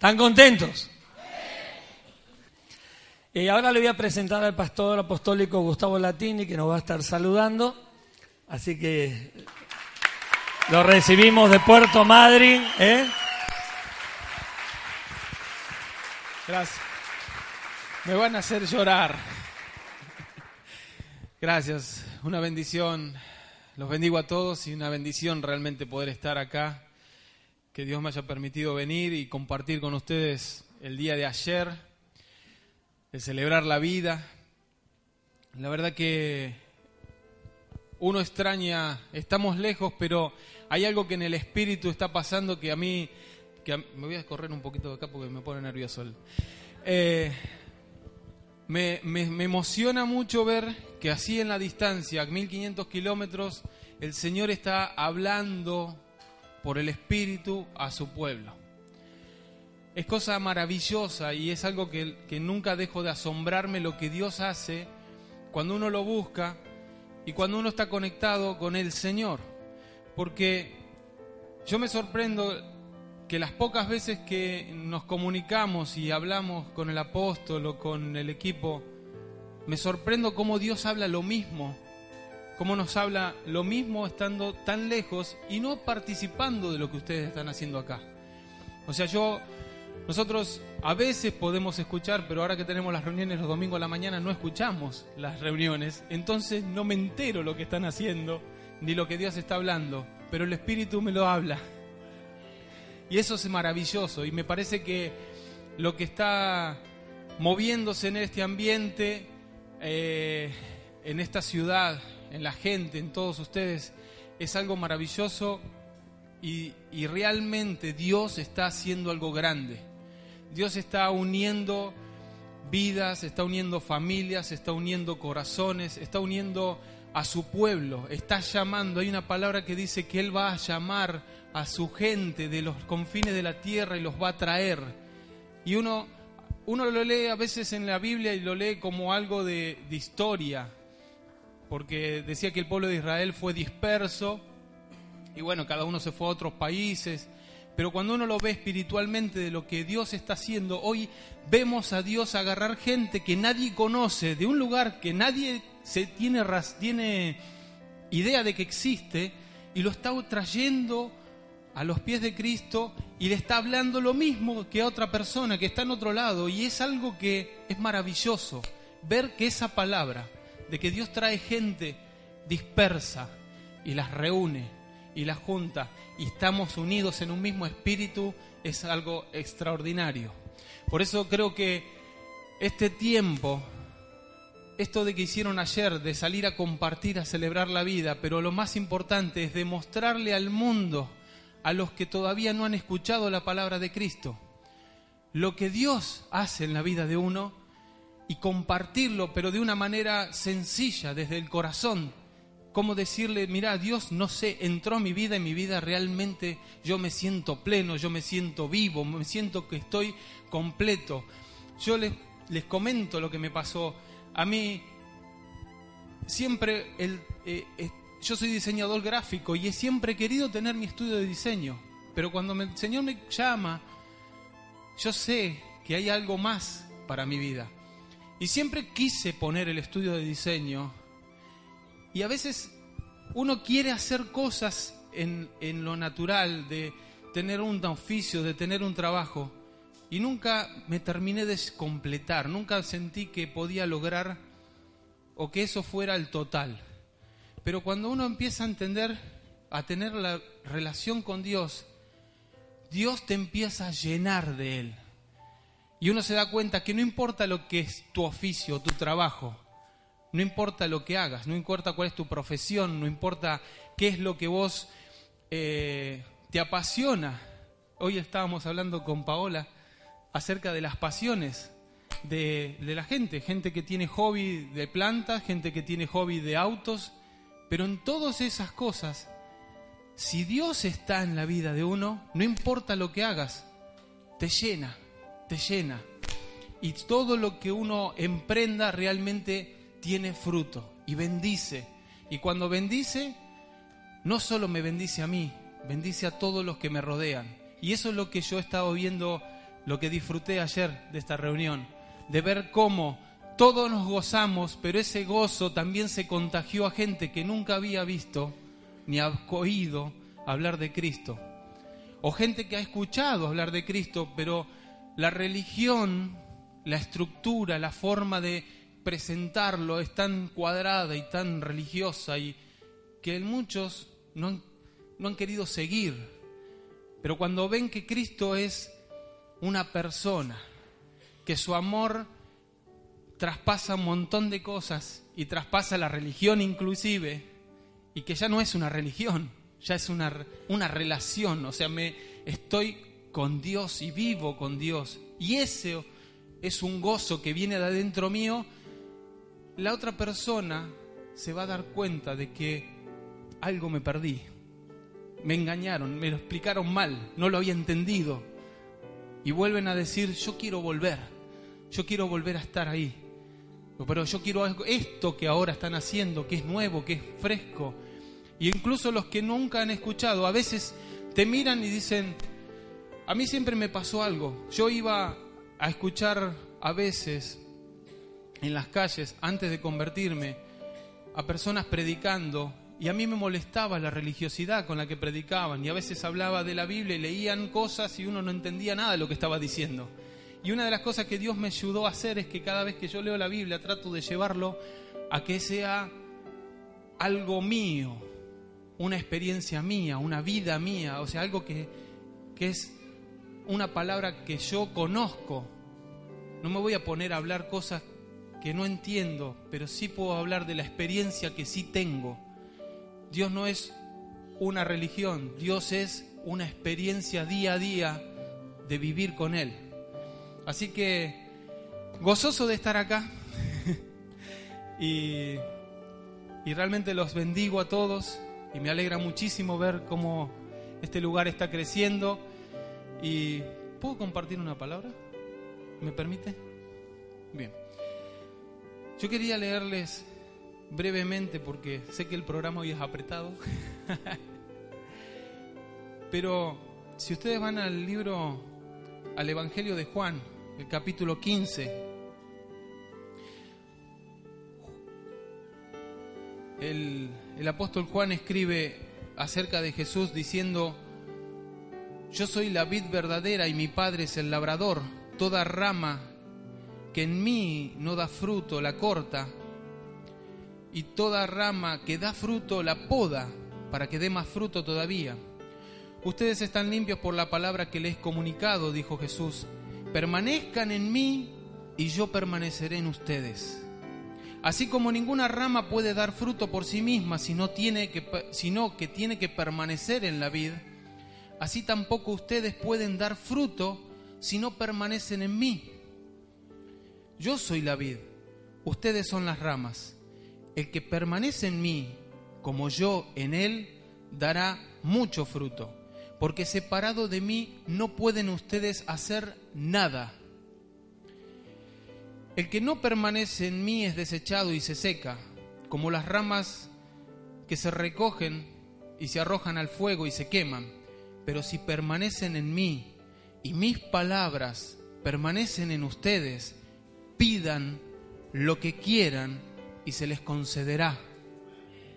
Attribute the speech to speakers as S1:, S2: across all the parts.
S1: ¿Están contentos? Y ahora le voy a presentar al pastor apostólico Gustavo Latini, que nos va a estar saludando. Así que lo recibimos de Puerto Madryn. ¿eh?
S2: Gracias. Me van a hacer llorar. Gracias. Una bendición. Los bendigo a todos y una bendición realmente poder estar acá que Dios me haya permitido venir y compartir con ustedes el día de ayer, de celebrar la vida. La verdad que uno extraña, estamos lejos, pero hay algo que en el espíritu está pasando que a mí, que me voy a correr un poquito de acá porque me pone nervioso. Eh, me, me emociona mucho ver que así en la distancia, a 1500 kilómetros, el Señor está hablando por el Espíritu a su pueblo. Es cosa maravillosa y es algo que, nunca dejo de asombrarme lo que Dios hace cuando uno lo busca y cuando uno está conectado con el Señor. Porque yo me sorprendo que las pocas veces que nos comunicamos y hablamos con el apóstol o con el equipo, me sorprendo cómo Dios habla lo mismo cómo nos habla lo mismo estando tan lejos y no participando de lo que ustedes están haciendo acá. O sea, yo, nosotros a veces podemos escuchar, pero ahora que tenemos las reuniones los domingos a la mañana no escuchamos las reuniones, entonces no me entero lo que están haciendo ni lo que Dios está hablando, pero el Espíritu me lo habla. Y eso es maravilloso y me parece que lo que está moviéndose en este ambiente, eh, en esta ciudad, en la gente, en todos ustedes, es algo maravilloso y, realmente Dios está haciendo algo grande. Dios está uniendo vidas, está uniendo familias, está uniendo corazones, está uniendo a su pueblo, está llamando. Hay una palabra que dice que Él va a llamar a su gente de los confines de la tierra y los va a traer. Y uno, uno lo lee a veces en la Biblia y lo lee como algo de, de historia, porque decía que el pueblo de Israel fue disperso y bueno, cada uno se fue a otros países. Pero cuando uno lo ve espiritualmente de lo que Dios está haciendo, hoy vemos a Dios agarrar gente que nadie conoce, de un lugar que nadie se tiene, tiene idea de que existe, y lo está trayendo a los pies de Cristo y le está hablando lo mismo que a otra persona que está en otro lado. Y es algo que es maravilloso, ver que esa palabra de que Dios trae gente dispersa y las reúne y las junta y estamos unidos en un mismo espíritu es algo extraordinario. Por eso creo que este tiempo, esto de que hicieron ayer, de salir a compartir, a celebrar la vida, pero lo más importante es demostrarle al mundo, a los que todavía no han escuchado la palabra de Cristo, lo que Dios hace en la vida de uno y compartirlo, pero de una manera sencilla, desde el corazón. Como decirle, mira, Dios, no sé, entró a mi vida y mi vida realmente yo me siento pleno, yo me siento vivo, me siento que estoy completo. Yo les, les comento lo que me pasó. A mí siempre, el, eh, yo soy diseñador gráfico y he siempre querido tener mi estudio de diseño, pero cuando el Señor me llama, yo sé que hay algo más para mi vida. Y siempre quise poner el estudio de diseño. Y a veces uno quiere hacer cosas en, lo natural, de tener un oficio, de tener un trabajo. Y nunca me terminé de completar, nunca sentí que podía lograr o que eso fuera el total. Pero cuando uno empieza a entender, a tener la relación con Dios, Dios te empieza a llenar de Él. Y uno se da cuenta que no importa lo que es tu oficio, tu trabajo, no importa lo que hagas, no importa cuál es tu profesión, no importa qué es lo que vos eh, te apasiona. Hoy estábamos hablando con Paola acerca de las pasiones de, de, la gente, gente que tiene hobby de plantas, gente que tiene hobby de autos, pero en todas esas cosas, si Dios está en la vida de uno, no importa lo que hagas, te llena, te llena. Y todo lo que uno emprenda realmente tiene fruto y bendice. Y cuando bendice, no solo me bendice a mí, bendice a todos los que me rodean. Y eso es lo que yo he estado viendo, lo que disfruté ayer de esta reunión, de ver cómo todos nos gozamos, pero ese gozo también se contagió a gente que nunca había visto ni ha oído hablar de Cristo. O gente que ha escuchado hablar de Cristo, pero la religión, la estructura, la forma de presentarlo es tan cuadrada y tan religiosa y que muchos no han, no han querido seguir. Pero cuando ven que Cristo es una persona, que su amor traspasa un montón de cosas y traspasa la religión inclusive, y que ya no es una religión, ya es una, una relación, o sea, me estoy con Dios y vivo con Dios. Y ese es un gozo que viene de adentro mío, la otra persona se va a dar cuenta de que algo me perdí. Me engañaron, me lo explicaron mal, no lo había entendido. Y vuelven a decir, yo quiero volver, yo quiero volver a estar ahí. Pero yo quiero esto que ahora están haciendo, que es nuevo, que es fresco. Y incluso los que nunca han escuchado, a veces te miran y dicen, a mí siempre me pasó algo. Yo iba a escuchar a veces en las calles, antes de convertirme, a personas predicando y a mí me molestaba la religiosidad con la que predicaban y a veces hablaba de la Biblia y leían cosas y uno no entendía nada de lo que estaba diciendo. Y una de las cosas que Dios me ayudó a hacer es que cada vez que yo leo la Biblia trato de llevarlo a que sea algo mío, una experiencia mía, una vida mía, o sea, algo que, que es una palabra que yo conozco. No me voy a poner a hablar cosas que no entiendo, pero sí puedo hablar de la experiencia que sí tengo. Dios no es una religión, Dios es una experiencia día a día de vivir con Él. Así que gozoso de estar acá y, y realmente los bendigo a todos y me alegra muchísimo ver cómo este lugar está creciendo. ¿Y puedo compartir una palabra? ¿Me permite? Bien. Yo quería leerles brevemente porque sé que el programa hoy es apretado. Pero si ustedes van al libro, al Evangelio de Juan, el capítulo 15. El, el, apóstol Juan escribe acerca de Jesús diciendo, yo soy la vid verdadera y mi padre es el labrador, toda rama que en mí no da fruto la corta, y toda rama que da fruto la poda, para que dé más fruto todavía. Ustedes están limpios por la palabra que les he comunicado, dijo Jesús permanezcan en mí y yo permaneceré en ustedes. Así como ninguna rama puede dar fruto por sí misma sino, que tiene que permanecer en la vid, así tampoco ustedes pueden dar fruto si no permanecen en mí. Yo soy la vid, ustedes son las ramas. El que permanece en mí, como yo en él, dará mucho fruto porque separado de mí no pueden ustedes hacer nada. El que no permanece en mí es desechado y se seca, como las ramas que se recogen y se arrojan al fuego y se queman. Pero si permanecen en mí y mis palabras permanecen en ustedes, pidan lo que quieran y se les concederá.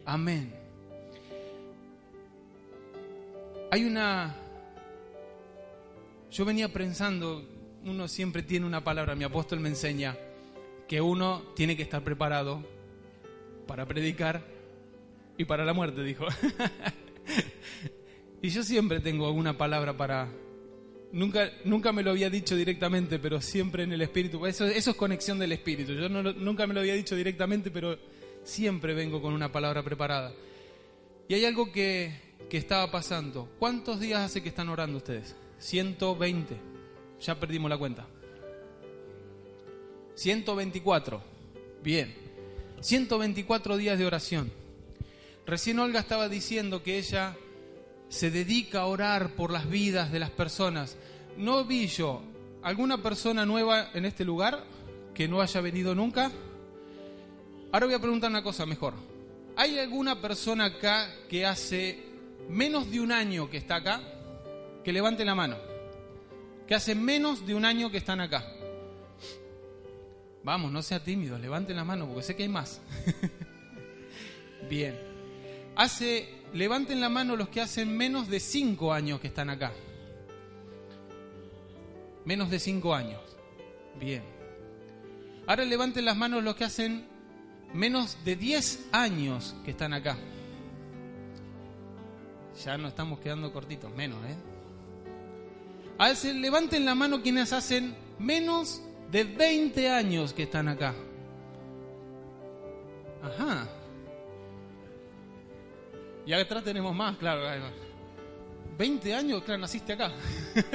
S2: Amén. Hay una... Yo venía pensando, uno siempre tiene una palabra, mi apóstol me enseña, que uno tiene que estar preparado para predicar y para la muerte, dijo. y yo siempre tengo alguna palabra para... Nunca, nunca me lo había dicho directamente, pero siempre en el espíritu. Eso, es conexión del espíritu. Yo nunca me lo había dicho directamente, pero siempre vengo con una palabra preparada. Y hay algo que, que estaba pasando. ¿Cuántos días hace que están orando ustedes? 120. Ya perdimos la cuenta. 124. Bien. 124 días de oración. Recién Olga estaba diciendo que ella se dedica a orar por las vidas de las personas. ¿No vi yo alguna persona nueva en este lugar que no haya venido nunca? Ahora voy a preguntar una cosa mejor. ¿Hay alguna persona acá que hace menos de un año que está acá? Que levante la mano. Que hace menos de un año que están acá. Vamos, no sea tímido, levanten la mano porque sé que hay más. Bien. Hace, levanten la mano los que hacen menos de cinco años que están acá. Menos de cinco años. Bien. Ahora levanten las manos los que hacen menos de 10 años que están acá. Ya no estamos quedando cortitos, menos, ¿eh? A veces levanten la mano quienes hacen menos de 20 años que están acá. Ajá. Y atrás tenemos más, claro. 20 años, claro, naciste acá.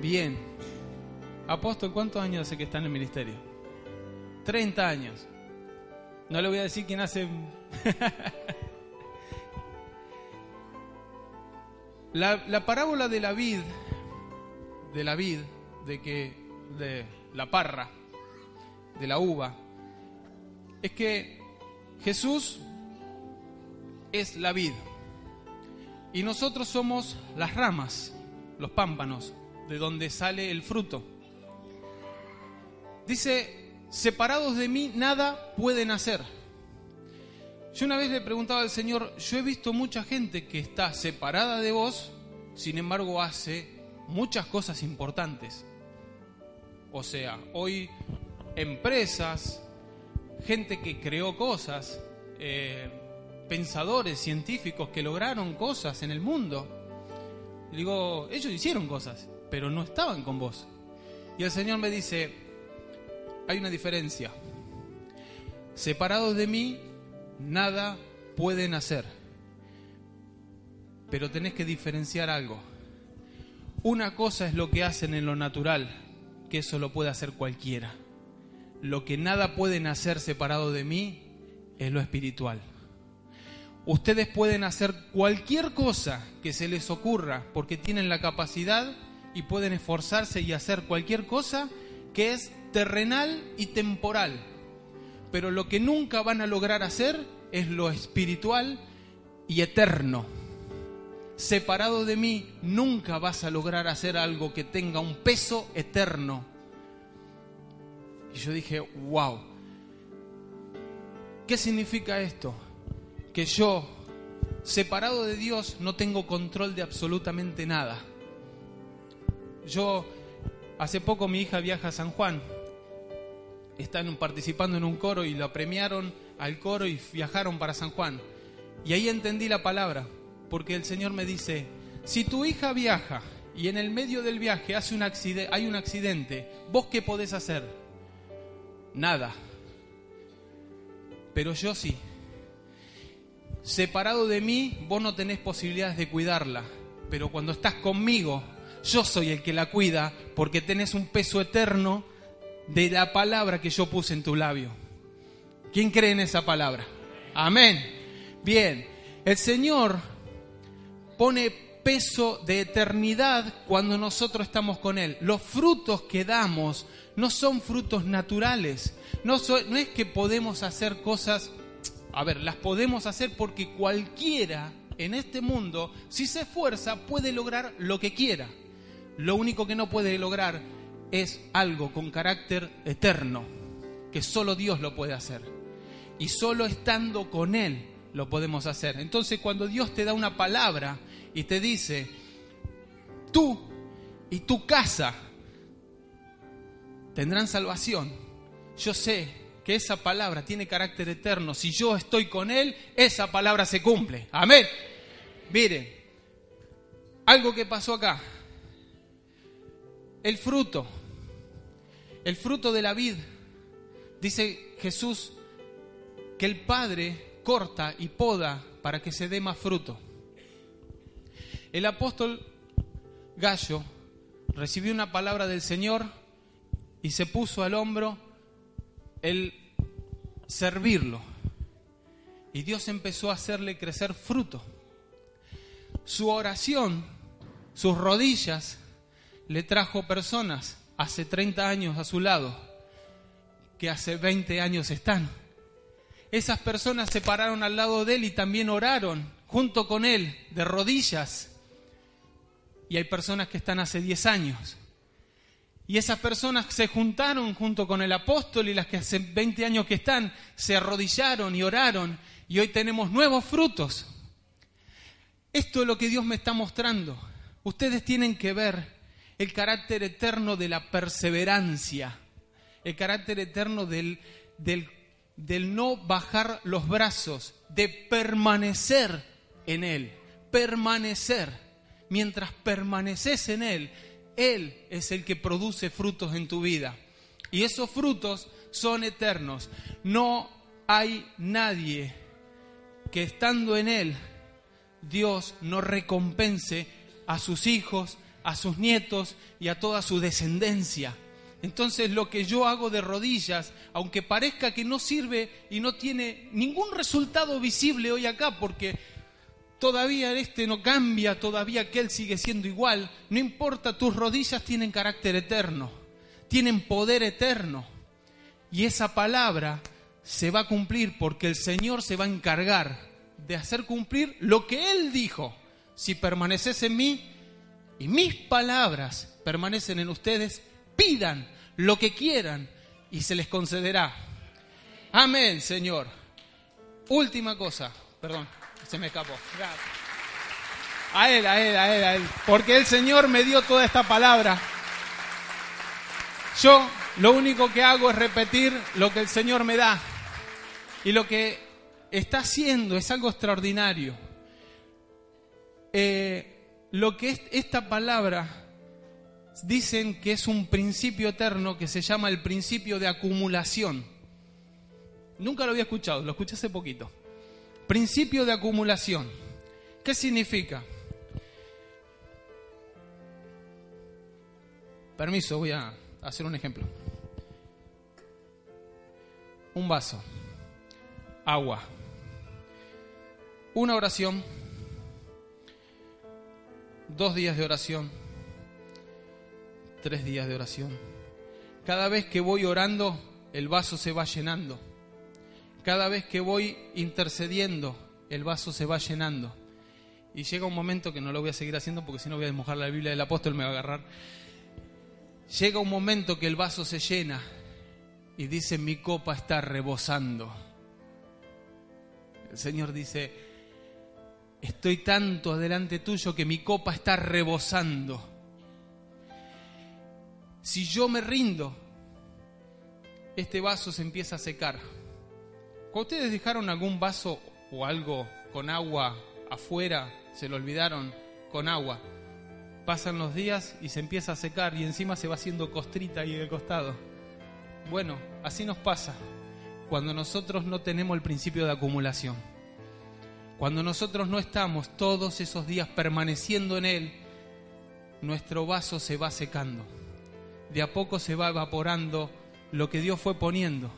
S2: Bien. Apóstol, ¿cuántos años hace que está en el ministerio? 30 años. No le voy a decir quién hace... la, la, parábola de la vid, de la vid, de que, de la parra, de la uva, es que Jesús es la vid y nosotros somos las ramas, los pámpanos, de donde sale el fruto. Dice separados de mí nada pueden hacer. Yo una vez le preguntaba al Señor, yo he visto mucha gente que está separada de vos, sin embargo hace muchas cosas importantes. O sea, hoy empresas, gente que creó cosas, eh, pensadores, científicos que lograron cosas en el mundo. Digo, ellos hicieron cosas, pero no estaban con vos. Y el Señor me dice, hay una diferencia. Separados de mí, nada pueden hacer. Pero tenés que diferenciar algo. Una cosa es lo que hacen en lo natural, que eso lo puede hacer cualquiera. Lo que nada pueden hacer separado de mí es lo espiritual. Ustedes pueden hacer cualquier cosa que se les ocurra porque tienen la capacidad y pueden esforzarse y hacer cualquier cosa que es terrenal y temporal. Pero lo que nunca van a lograr hacer es lo espiritual y eterno. Separado de mí, nunca vas a lograr hacer algo que tenga un peso eterno. Y yo dije, wow, ¿qué significa esto? Que yo, separado de Dios, no tengo control de absolutamente nada. Yo, hace poco mi hija viaja a San Juan están participando en un coro y lo premiaron al coro y viajaron para San Juan. Y ahí entendí la palabra, porque el Señor me dice, si tu hija viaja y en el medio del viaje hace un hay un accidente, ¿vos qué podés hacer? Nada. Pero yo sí. Separado de mí, vos no tenés posibilidades de cuidarla, pero cuando estás conmigo, yo soy el que la cuida porque tenés un peso eterno de la palabra que yo puse en tu labio. ¿Quién cree en esa palabra? Amén. Bien, el Señor pone peso de eternidad cuando nosotros estamos con Él. Los frutos que damos no son frutos naturales. No, es que podemos hacer cosas, a ver, las podemos hacer porque cualquiera en este mundo, si se esfuerza, puede lograr lo que quiera. Lo único que no puede lograr es algo con carácter eterno, que solo Dios lo puede hacer. Y solo estando con Él lo podemos hacer. Entonces cuando Dios te da una palabra y te dice, tú y tu casa tendrán salvación, yo sé que esa palabra tiene carácter eterno. Si yo estoy con Él, esa palabra se cumple. Amén. Miren, algo que pasó acá. El fruto el fruto de la vid. Dice Jesús que el Padre corta y poda para que se dé más fruto. El apóstol Gallo recibió una palabra del Señor y se puso al hombro el servirlo. Y Dios empezó a hacerle crecer fruto. Su oración, sus rodillas, le trajo personas hace 30 años a su lado, que hace 20 años están. Esas personas se pararon al lado de él y también oraron junto con él, de rodillas. Y hay personas que están hace 10 años. Y esas personas se juntaron junto con el apóstol y las que hace 20 años que están se arrodillaron y oraron y hoy tenemos nuevos frutos. Esto es lo que Dios me está mostrando. Ustedes tienen que ver el carácter eterno de la perseverancia, el carácter eterno del, del, del no bajar los brazos, de permanecer en Él, permanecer. Mientras permaneces en Él, Él es el que produce frutos en tu vida. Y esos frutos son eternos. No hay nadie que estando en Él, Dios no recompense a sus hijos, a sus nietos y a toda su descendencia. Entonces lo que yo hago de rodillas, aunque parezca que no sirve y no tiene ningún resultado visible hoy acá, porque todavía este no cambia, todavía aquel sigue siendo igual, no importa, tus rodillas tienen carácter eterno, tienen poder eterno. Y esa palabra se va a cumplir porque el Señor se va a encargar de hacer cumplir lo que Él dijo. Si permaneces en mí y mis palabras permanecen en ustedes, pidan lo que quieran y se les concederá. Amén, Señor. Última cosa, perdón, se me escapó. A él, a él, a él, a él. Porque el Señor me dio toda esta palabra. Yo lo único que hago es repetir lo que el Señor me da. Y lo que está haciendo es algo extraordinario. Eh, lo que es esta palabra dicen que es un principio eterno que se llama el principio de acumulación. Nunca lo había escuchado, lo escuché hace poquito. Principio de acumulación. ¿Qué significa? Permiso, voy a hacer un ejemplo. Un vaso, agua, una oración, dos días de oración, tres días de oración. Cada vez que voy orando, el vaso se va llenando. Cada vez que voy intercediendo, el vaso se va llenando. Y llega un momento que no lo voy a seguir haciendo porque si no voy a desmojar la Biblia del apóstol, me va a agarrar. Llega un momento que el vaso se llena y dice, mi copa está rebosando. El Señor dice, estoy tanto adelante tuyo que mi copa está rebosando. Si yo me rindo, este vaso se empieza a secar. Cuando ustedes dejaron algún vaso o algo con agua afuera, se lo olvidaron con agua, pasan los días y se empieza a secar y encima se va haciendo costrita ahí el costado. Bueno, así nos pasa cuando nosotros no tenemos el principio de acumulación. Cuando nosotros no estamos todos esos días permaneciendo en Él, nuestro vaso se va secando. De a poco se va evaporando lo que Dios fue poniendo.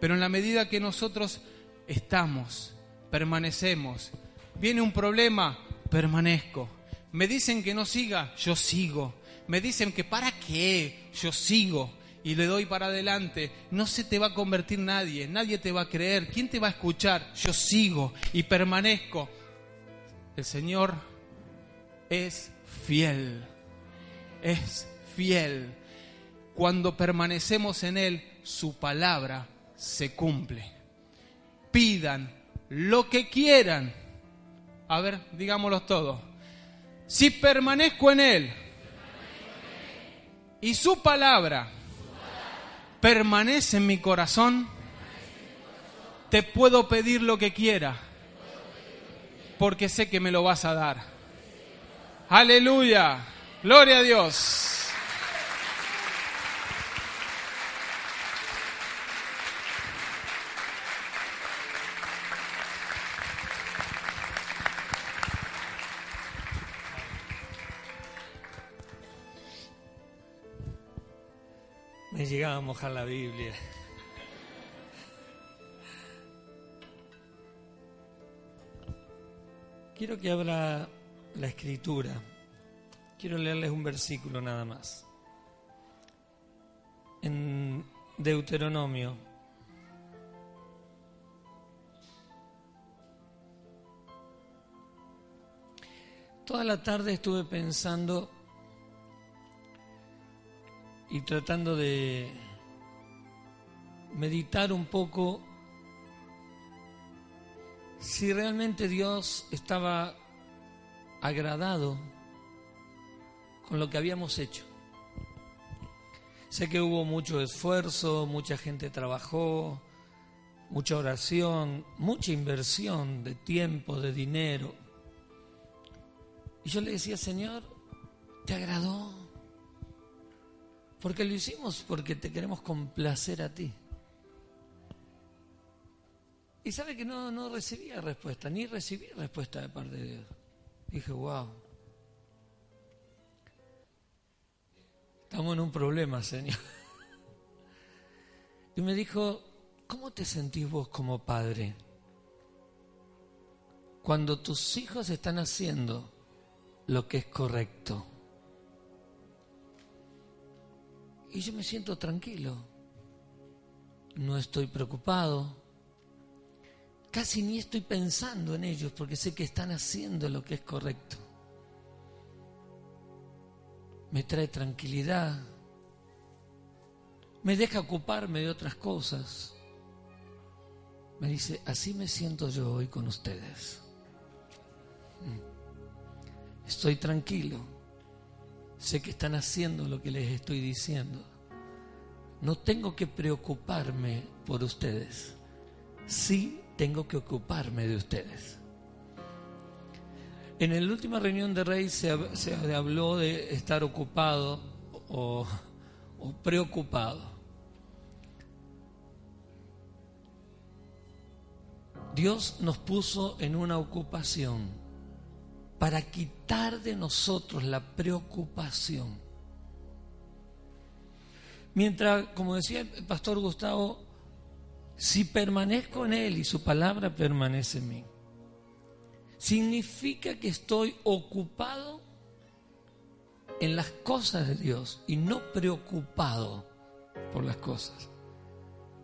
S2: Pero en la medida que nosotros estamos, permanecemos, viene un problema, permanezco. Me dicen que no siga, yo sigo. Me dicen que para qué, yo sigo y le doy para adelante, no se te va a convertir nadie, nadie te va a creer, ¿quién te va a escuchar? Yo sigo y permanezco. El Señor es fiel, es fiel. Cuando permanecemos en Él, su palabra se cumple. Pidan lo que quieran. A ver, digámoslo todos. Si permanezco en Él y su palabra permanece en mi corazón, te puedo pedir lo que quiera, porque sé que me lo vas a dar. Aleluya, gloria a Dios.
S1: Llegaba a mojar la Biblia. Quiero que abra la escritura. Quiero leerles un versículo nada más. En Deuteronomio. Toda la tarde estuve pensando y tratando de meditar un poco si realmente Dios estaba agradado con lo que habíamos hecho. Sé que hubo mucho esfuerzo, mucha gente trabajó, mucha oración, mucha inversión de tiempo, de dinero. Y yo le decía, Señor, ¿te agradó? Porque lo hicimos porque te queremos complacer a ti. Y sabe que no, no recibía respuesta, ni recibí respuesta de parte de Dios. Dije, wow. Estamos en un problema, Señor. Y me dijo, ¿cómo te sentís vos como padre? Cuando tus hijos están haciendo lo que es correcto. Y yo me siento tranquilo. No estoy preocupado. Casi ni estoy pensando en ellos porque sé que están haciendo lo que es correcto. Me trae tranquilidad. Me deja ocuparme de otras cosas. Me dice, así me siento yo hoy con ustedes. Mm. Estoy tranquilo. Sé que están haciendo lo que les estoy diciendo. No tengo que preocuparme por ustedes. Sí tengo que ocuparme de ustedes. En la última reunión de Rey se, habló de estar ocupado o, o preocupado. Dios nos puso en una ocupación para quitar de nosotros la preocupación. Mientras, como decía el pastor Gustavo, si permanezco en Él y su palabra permanece en mí, significa que estoy ocupado en las cosas de Dios y no preocupado por las cosas.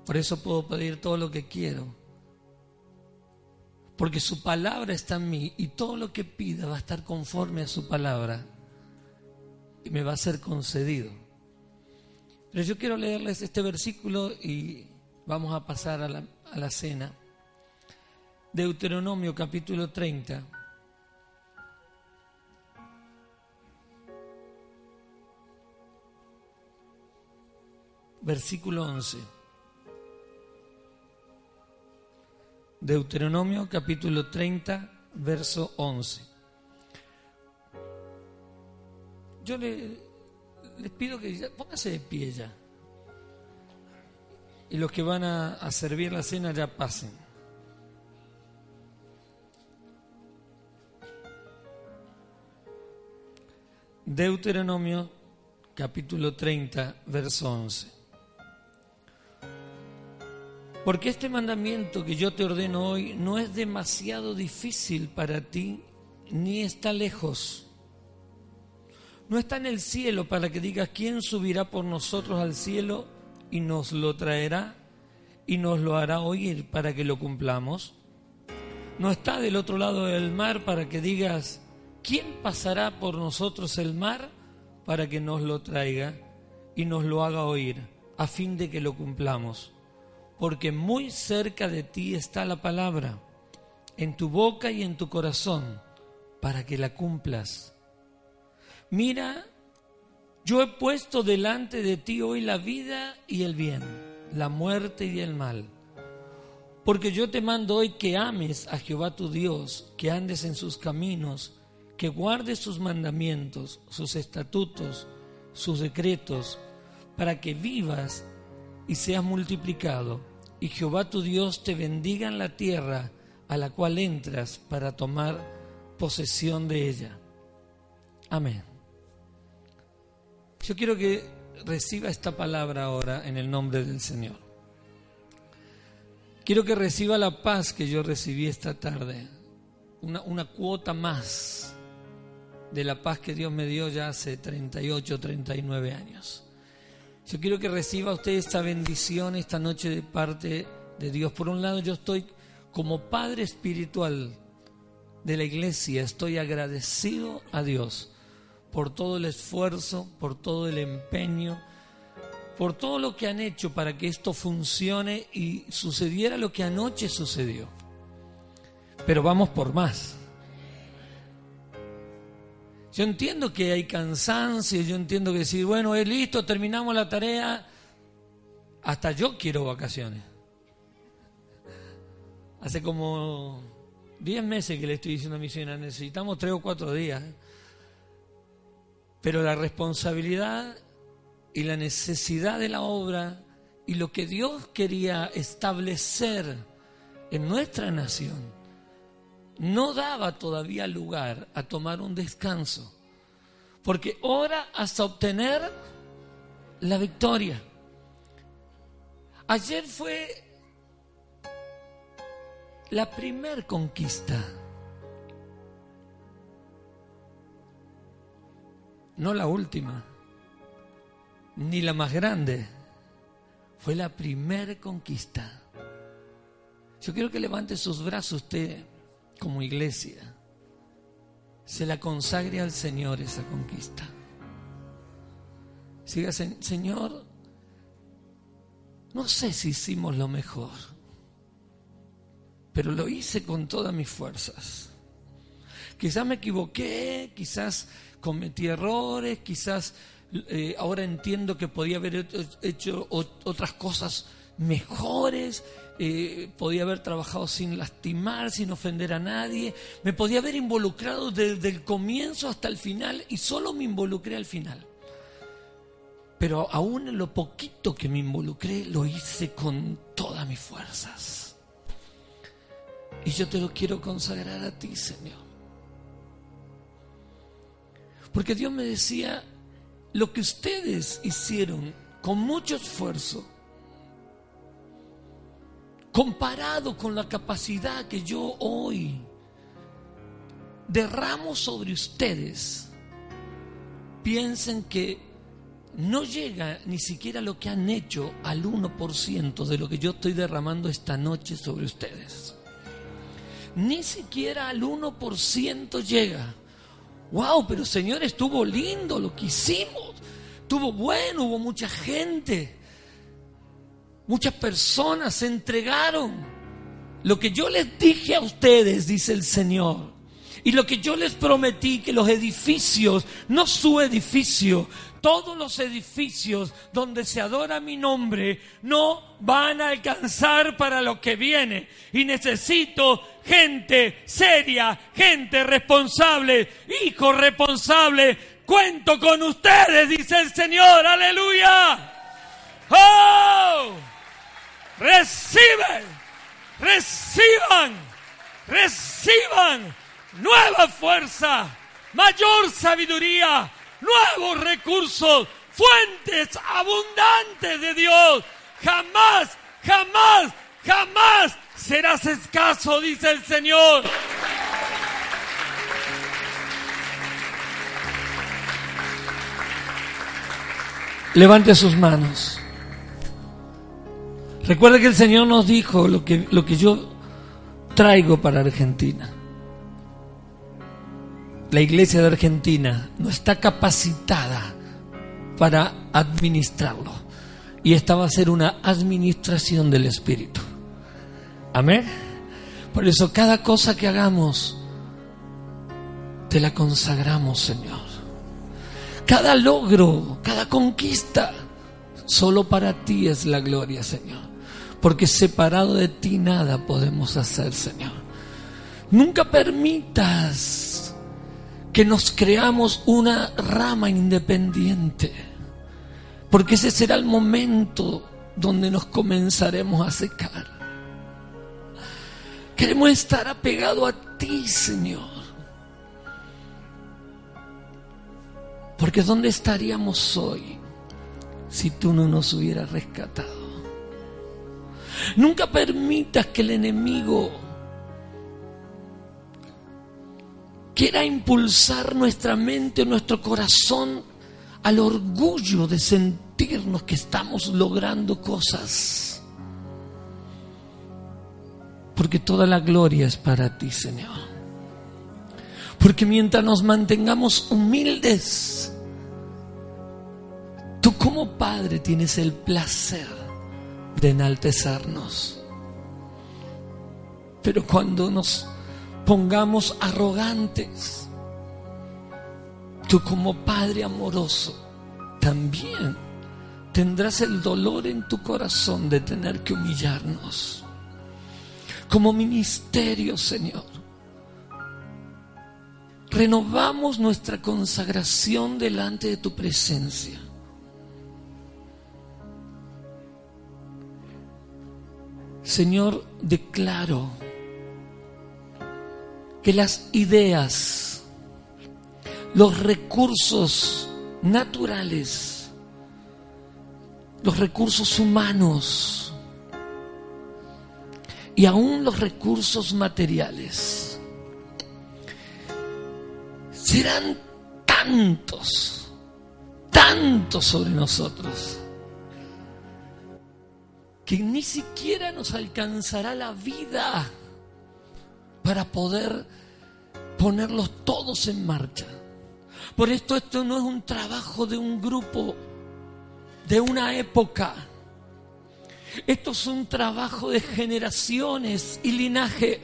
S1: Por eso puedo pedir todo lo que quiero. Porque su palabra está en mí y todo lo que pida va a estar conforme a su palabra y me va a ser concedido. Pero yo quiero leerles este versículo y Vamos a pasar a la, cena. Deuteronomio capítulo 30. Versículo 11. Deuteronomio capítulo 30, verso 11. Yo le, les pido que póngase de pie ya y los que van a, servir la cena ya pasen. Deuteronomio capítulo 30, verso 11. Porque este mandamiento que yo te ordeno hoy no es demasiado difícil para ti, ni está lejos. No está en el cielo para que digas, ¿quién subirá por nosotros al cielo? y nos lo traerá y nos lo hará oír para que lo cumplamos. No está del otro lado del mar para que digas, ¿quién pasará por nosotros el mar para que nos lo traiga y nos lo haga oír, a fin de que lo cumplamos? Porque muy cerca de ti está la palabra, en tu boca y en tu corazón, para que la cumplas. Mira yo he puesto delante de ti hoy la vida y el bien, la muerte y el mal. Porque yo te mando hoy que ames a Jehová tu Dios, que andes en sus caminos, que guardes sus mandamientos, sus estatutos, sus decretos, para que vivas y seas multiplicado, y Jehová tu Dios te bendiga en la tierra a la cual entras para tomar posesión de ella. Amén. Yo quiero que reciba esta palabra ahora en el nombre del Señor. Quiero que reciba la paz que yo recibí esta tarde, una, cuota más de la paz que Dios me dio ya hace 38, 39 años. Yo quiero que reciba usted esta bendición esta noche de parte de Dios. Por un lado, yo estoy como padre espiritual de la iglesia, estoy agradecido a Dios por todo el esfuerzo, por todo el empeño, por todo lo que han hecho para que esto funcione y sucediera lo que anoche sucedió. Pero vamos por más. Yo entiendo que hay cansancio, yo entiendo que decir, bueno, es listo, terminamos la tarea. Hasta yo quiero vacaciones. Hace como 10 meses que le estoy diciendo a mi necesitamos tres o cuatro días. Pero la responsabilidad y la necesidad de la obra y lo que Dios quería establecer en nuestra nación no daba todavía lugar a tomar un descanso, porque ora hasta obtener la victoria. Ayer fue la primer conquista, no la última, ni la más grande, fue la primer conquista. Yo quiero que levante sus brazos usted como iglesia, se la consagre al Señor esa conquista. Siga, Señor, no sé si hicimos lo mejor, pero lo hice con todas mis fuerzas. Quizás me equivoqué, quizás cometí errores, quizás eh, ahora entiendo que podía haber hecho otras cosas mejores, eh, podía haber trabajado sin lastimar, sin ofender a nadie, me podía haber involucrado desde el comienzo hasta el final y solo me involucré al final. Pero aún en lo poquito que me involucré, lo hice con todas mis fuerzas. Y yo te lo quiero consagrar a ti, Señor. Porque Dios me decía, lo que ustedes hicieron con mucho esfuerzo, comparado con la capacidad que yo hoy derramo sobre ustedes, piensen que no llega ni siquiera lo que han hecho al 1% de lo que yo estoy derramando esta noche sobre ustedes. Ni siquiera al 1% llega. Wow, pero Señor, estuvo lindo lo que hicimos. Estuvo bueno, hubo mucha gente. Muchas personas se entregaron. Lo que yo les dije a ustedes, dice el Señor, y lo que yo les prometí, que los edificios, no su edificio, todos los edificios donde se adora mi nombre, no van a alcanzar para lo que viene. Y necesito gente seria, gente responsable, hijo responsable. Cuento con ustedes, dice el Señor, aleluya. ¡Oh! Reciben, reciban, reciban nueva fuerza, mayor sabiduría, nuevos recursos, fuentes abundantes de Dios. Jamás, jamás, jamás serás escaso, dice el Señor. Levante sus manos. Recuerda que el Señor nos dijo lo que, lo que yo traigo para Argentina. La iglesia de Argentina no está capacitada para administrarlo. Y esta va a ser una administración del Espíritu. Amén. Por eso cada cosa que hagamos, te la consagramos, Señor. Cada logro, cada conquista, solo para ti es la gloria, Señor porque separado de ti nada podemos hacer, Señor. Nunca permitas que nos creamos una rama independiente, porque ese será el momento donde nos comenzaremos a secar. Queremos estar apegados a ti, Señor. Porque ¿dónde estaríamos hoy si tú no nos hubieras rescatado. Nunca permitas que el enemigo quiera impulsar nuestra mente nuestro corazón al orgullo de sentirnos que estamos logrando cosas. Porque toda la gloria es para ti, Señor. Porque mientras nos mantengamos humildes, tú como Padre tienes el placer de enaltecernos. Pero cuando nos pongamos arrogantes, tú como Padre amoroso también tendrás el dolor en tu corazón de tener que humillarnos. Como ministerio, Señor, renovamos nuestra consagración delante de tu presencia. Señor, declaro que las ideas, los recursos naturales, los recursos humanos y aún los recursos materiales serán tantos, tantos sobre nosotros, que ni siquiera nos alcanzará la vida para poder ponerlos todos en marcha. Por esto esto no es un trabajo de un grupo, de una época. Esto es un trabajo de generaciones y linaje.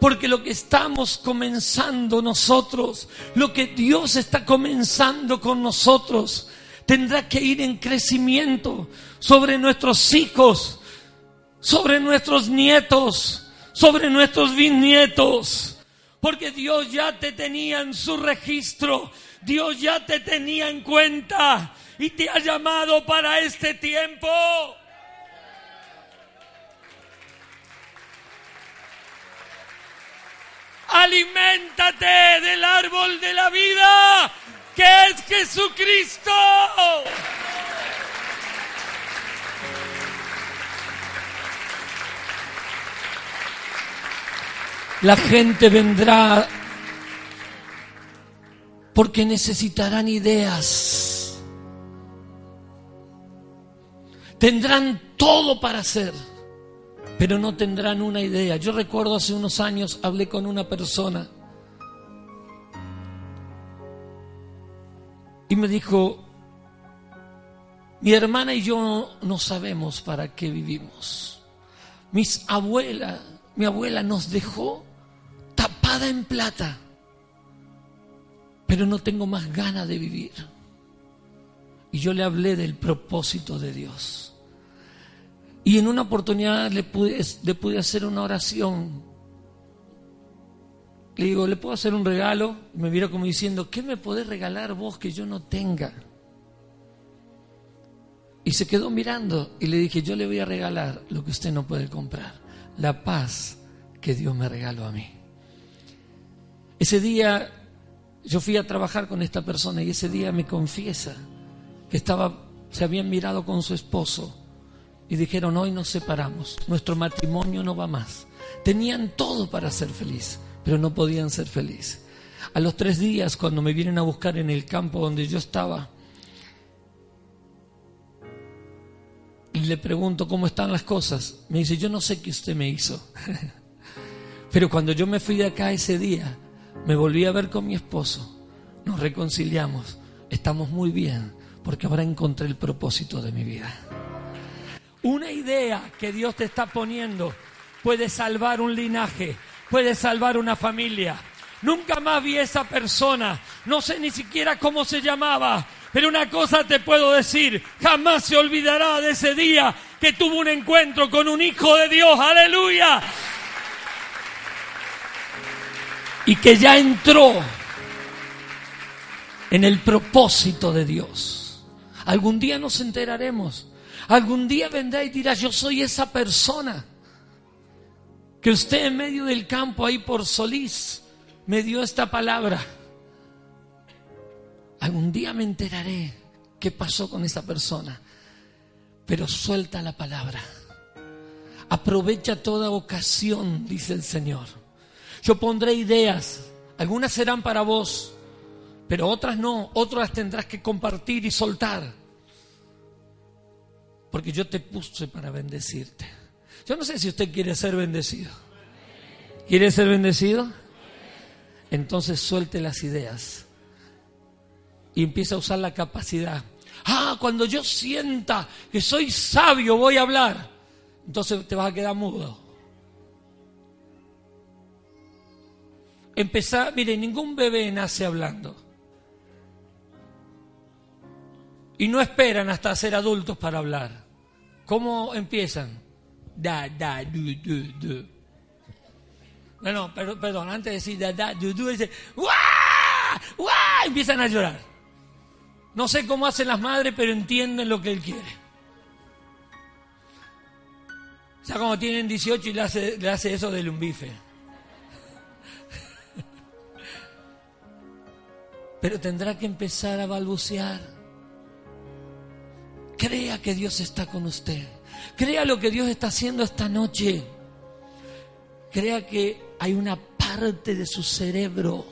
S1: Porque lo que estamos comenzando nosotros, lo que Dios está comenzando con nosotros, tendrá que ir en crecimiento sobre nuestros hijos, sobre nuestros nietos, sobre nuestros bisnietos. Porque Dios ya te tenía en su registro, Dios ya te tenía en cuenta y te ha llamado para este tiempo. Aliméntate del árbol de la vida, que es Jesucristo. La gente vendrá porque necesitarán ideas. Tendrán todo para hacer, pero no tendrán una idea. Yo recuerdo hace unos años hablé con una persona y me dijo, mi hermana y yo no sabemos para qué vivimos. Mis abuelas, mi abuela nos dejó tapada en plata, pero no tengo más ganas de vivir. Y yo le hablé del propósito de Dios. Y en una oportunidad le pude, le pude hacer una oración. Le digo, ¿le puedo hacer un regalo? Me mira como diciendo, ¿qué me podés regalar vos que yo no tenga? Y se quedó mirando y le dije, yo le voy a regalar lo que usted no puede comprar, la paz que Dios me regaló a mí. Ese día yo fui a trabajar con esta persona y ese día me confiesa que estaba, se habían mirado con su esposo y dijeron, hoy nos separamos, nuestro matrimonio no va más. Tenían todo para ser feliz, pero no podían ser felices. A los tres días, cuando me vienen a buscar en el campo donde yo estaba, y le pregunto cómo están las cosas, me dice, yo no sé qué usted me hizo. Pero cuando yo me fui de acá ese día, me volví a ver con mi esposo, nos reconciliamos, estamos muy bien, porque ahora encontré el propósito de mi vida. Una idea que Dios te está poniendo puede salvar un linaje, puede salvar una familia. Nunca más vi a esa persona, no sé ni siquiera cómo se llamaba, pero una cosa te puedo decir, jamás se olvidará de ese día que tuvo un encuentro con un hijo de Dios, aleluya y que ya entró en el propósito de Dios. Algún día nos enteraremos. Algún día vendrá y dirá, yo soy esa persona que usted en medio del campo ahí por Solís me dio esta palabra. Algún día me enteraré qué pasó con esa persona. Pero suelta la palabra. Aprovecha toda ocasión, dice el Señor. Yo pondré ideas. Algunas serán para vos, pero otras no. Otras tendrás que compartir y soltar. Porque yo te puse para bendecirte. Yo no sé si usted quiere ser bendecido. ¿Quiere ser bendecido? Entonces suelte las ideas y empieza a usar la capacidad. Ah, cuando yo sienta que soy sabio voy a hablar. Entonces te vas a quedar mudo. Empezar, mire, ningún bebé nace hablando. Y no esperan hasta ser adultos para hablar. ¿Cómo empiezan? Da, da, du, du, du. Bueno, perdón, antes de decir da, da, du, du, dice, ¡guau! ¡guau! Empiezan a llorar. No sé cómo hacen las madres, pero entienden lo que él quiere. Ya como tienen 18 y le hace, le hace eso del un bife. Pero tendrá que empezar a balbucear. Crea que Dios está con usted. Crea lo que Dios está haciendo esta noche. Crea que hay una parte de su cerebro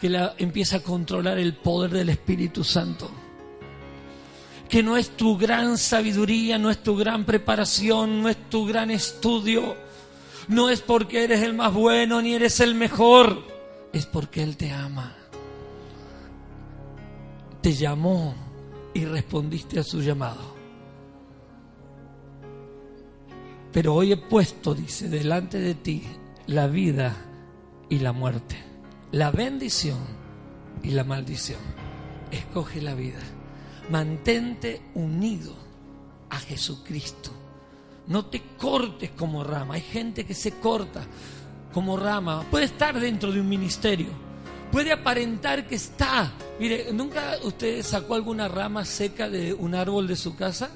S1: que la empieza a controlar el poder del Espíritu Santo. Que no es tu gran sabiduría, no es tu gran preparación, no es tu gran estudio, no es porque eres el más bueno ni eres el mejor, es porque Él te ama. Te llamó y respondiste a su llamado. Pero hoy he puesto, dice, delante de ti la vida y la muerte, la bendición y la maldición. Escoge la vida. Mantente unido a Jesucristo. No te cortes como rama. Hay gente que se corta como rama. Puede estar dentro de un ministerio. Puede aparentar que está. Mire, ¿nunca usted sacó alguna rama seca de un árbol de su casa?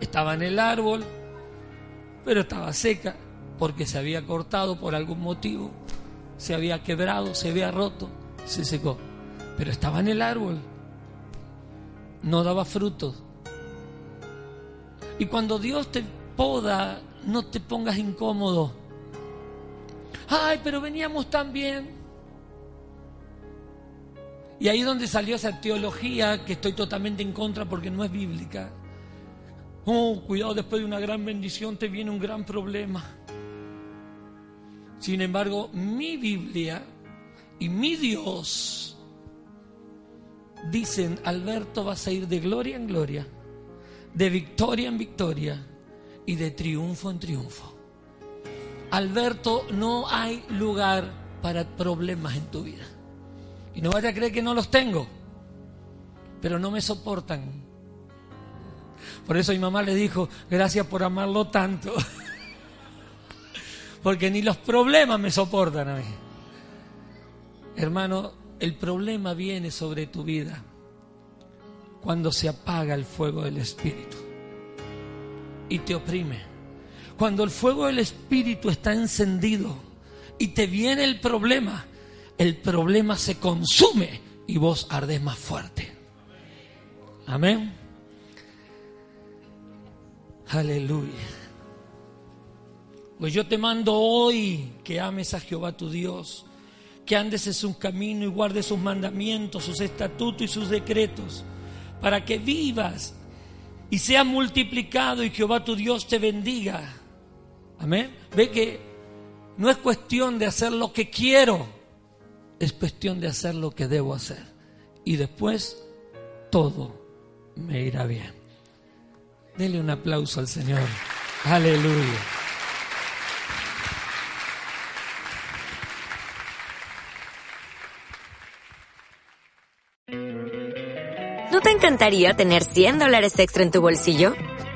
S1: Estaba en el árbol, pero estaba seca porque se había cortado por algún motivo, se había quebrado, se había roto, se secó. Pero estaba en el árbol, no daba frutos. Y cuando Dios te poda, no te pongas incómodo. Ay, pero veníamos tan bien. Y ahí es donde salió esa teología que estoy totalmente en contra porque no es bíblica. Oh, cuidado, después de una gran bendición te viene un gran problema. Sin embargo, mi Biblia y mi Dios dicen, Alberto, vas a ir de gloria en gloria, de victoria en victoria y de triunfo en triunfo. Alberto, no hay lugar para problemas en tu vida. Y no vaya a creer que no los tengo, pero no me soportan. Por eso mi mamá le dijo, gracias por amarlo tanto. porque ni los problemas me soportan a mí. Hermano, el problema viene sobre tu vida cuando se apaga el fuego del Espíritu y te oprime. Cuando el fuego del Espíritu está encendido y te viene el problema, el problema se consume y vos ardes más fuerte. Amén. Aleluya. Pues yo te mando hoy que ames a Jehová tu Dios, que andes en su camino y guardes sus mandamientos, sus estatutos y sus decretos, para que vivas y sea multiplicado y Jehová tu Dios te bendiga. Amén. Ve que no es cuestión de hacer lo que quiero, es cuestión de hacer lo que debo hacer. Y después todo me irá bien. Dele un aplauso al Señor. Aleluya.
S3: te encantaría tener 100 dólares extra en tu bolsillo?